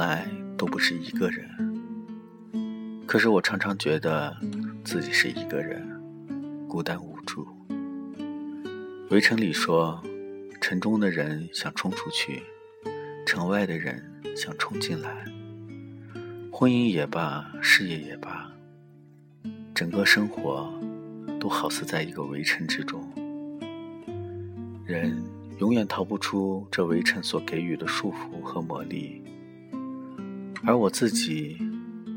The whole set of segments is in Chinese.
来都不是一个人。可是我常常觉得自己是一个人，孤单无助。围城里说，城中的人想冲出去，城外的人想冲进来。婚姻也罢，事业也罢，整个生活都好似在一个围城之中。人永远逃不出这围城所给予的束缚和魔力，而我自己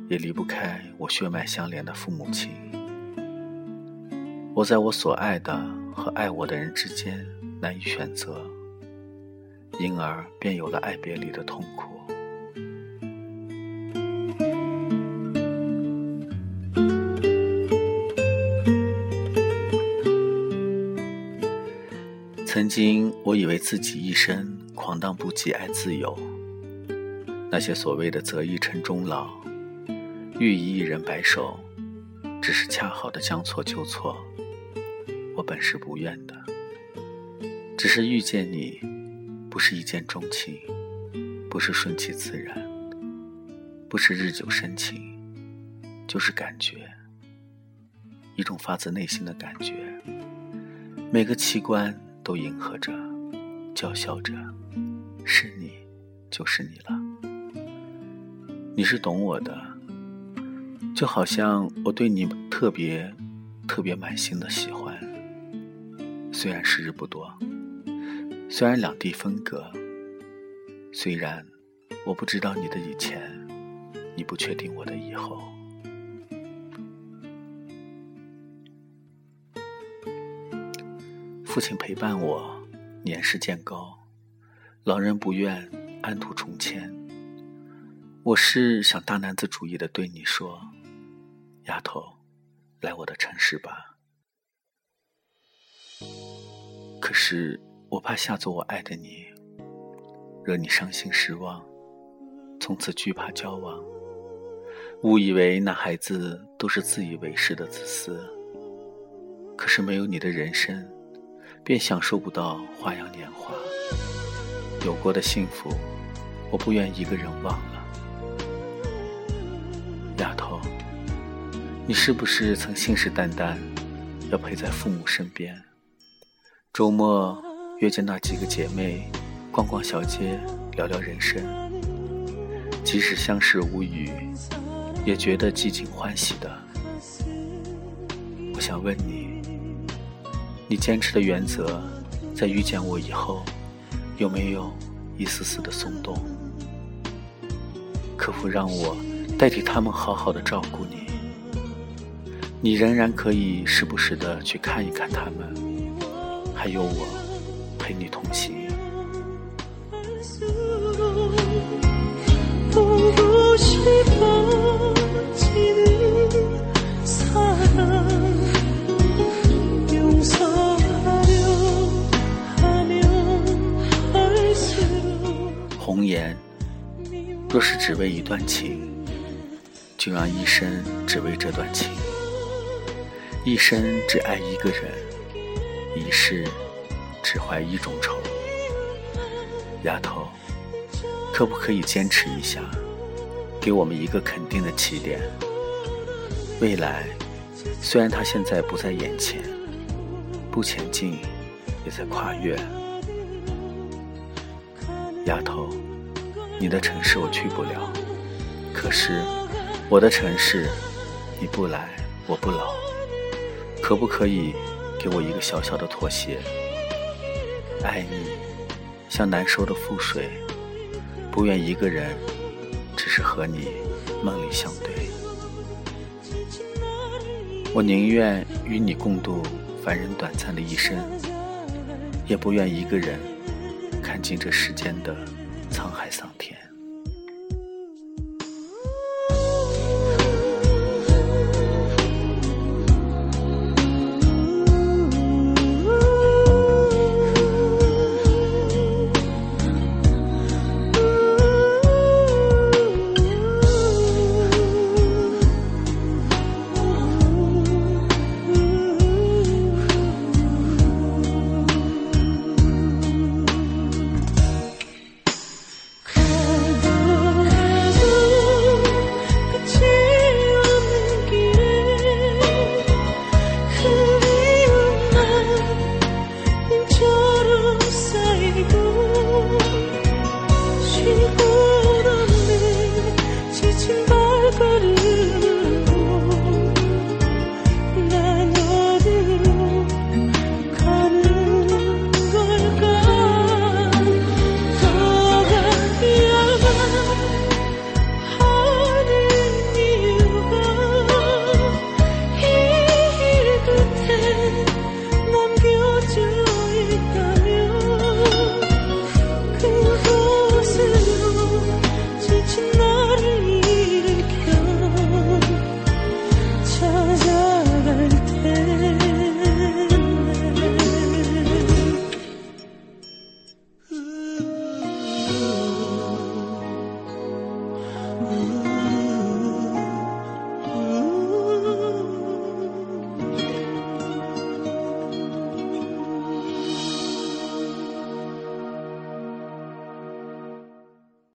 也离不开我血脉相连的父母亲。我在我所爱的。和爱我的人之间难以选择，因而便有了爱别离的痛苦。曾经我以为自己一生狂荡不羁，爱自由。那些所谓的择一城终老，遇一人白首，只是恰好的将错就错。我本是不愿的，只是遇见你，不是一见钟情，不是顺其自然，不是日久生情，就是感觉，一种发自内心的感觉，每个器官都迎合着，叫嚣着，是你，就是你了。你是懂我的，就好像我对你特别特别满心的喜欢。虽然时日不多，虽然两地分隔，虽然我不知道你的以前，你不确定我的以后。父亲陪伴我，年事渐高，老人不愿安土重迁。我是想大男子主义的对你说，丫头，来我的城市吧。可是我怕吓走我爱的你，惹你伤心失望，从此惧怕交往，误以为那孩子都是自以为是的自私。可是没有你的人生，便享受不到花样年华。有过的幸福，我不愿一个人忘了。丫头，你是不是曾信誓旦旦要陪在父母身边？周末约见那几个姐妹，逛逛小街，聊聊人生。即使相视无语，也觉得寂静欢喜的。我想问你，你坚持的原则，在遇见我以后，有没有一丝丝的松动？可否让我代替他们好好的照顾你？你仍然可以时不时的去看一看他们。还有我陪你同行。红颜，若是只为一段情，就让一生只为这段情，一生只爱一个人。一世只怀一种愁，丫头，可不可以坚持一下，给我们一个肯定的起点？未来虽然它现在不在眼前，不前进也在跨越。丫头，你的城市我去不了，可是我的城市你不来我不老，可不可以？给我一个小小的妥协，爱你像难收的覆水，不愿一个人，只是和你梦里相对。我宁愿与你共度凡人短暂的一生，也不愿一个人看尽这世间的沧海桑田。